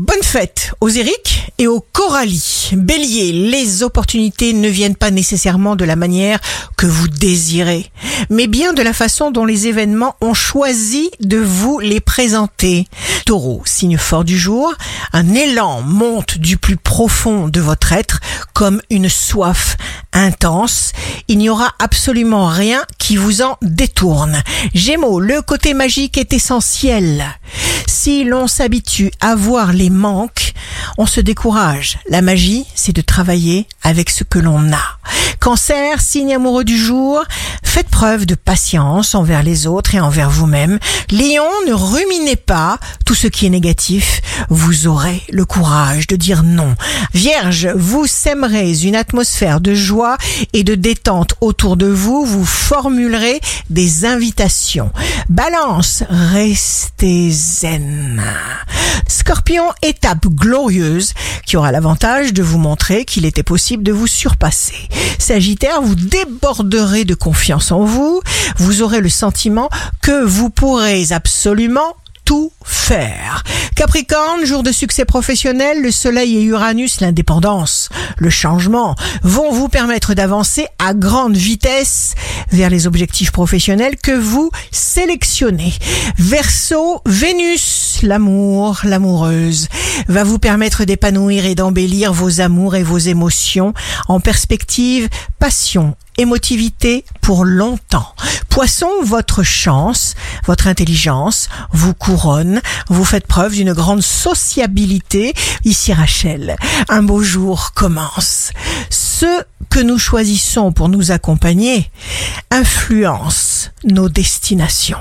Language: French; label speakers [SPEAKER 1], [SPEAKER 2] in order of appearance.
[SPEAKER 1] Bonne fête aux Eric et aux Coralie. Bélier, les opportunités ne viennent pas nécessairement de la manière que vous désirez, mais bien de la façon dont les événements ont choisi de vous les présenter. Taureau, signe fort du jour, un élan monte du plus profond de votre être comme une soif intense. Il n'y aura absolument rien qui vous en détourne. Gémeaux, le côté magique est essentiel. Si l'on s'habitue à voir les manques, on se décourage. La magie, c'est de travailler avec ce que l'on a. Cancer, signe amoureux du jour, faites preuve de patience envers les autres et envers vous-même. Lion, ne ruminez pas tout ce qui est négatif. Vous aurez le courage de dire non. Vierge, vous sèmerez une atmosphère de joie et de détente autour de vous. Vous formulerez des invitations. Balance, restez zen. Scorpion, étape glorieuse qui aura l'avantage de vous montrer qu'il était possible de vous surpasser. Sagittaire, vous déborderez de confiance en vous, vous aurez le sentiment que vous pourrez absolument tout faire. Capricorne, jour de succès professionnel, le Soleil et Uranus, l'indépendance, le changement, vont vous permettre d'avancer à grande vitesse vers les objectifs professionnels que vous sélectionnez. Verseau, Vénus, l'amour, l'amoureuse, va vous permettre d'épanouir et d'embellir vos amours et vos émotions en perspective, passion, émotivité pour longtemps. Poisson, votre chance, votre intelligence vous couronne, vous faites preuve d'une grande sociabilité. Ici Rachel, un beau jour commence. Ceux que nous choisissons pour nous accompagner influencent nos destinations.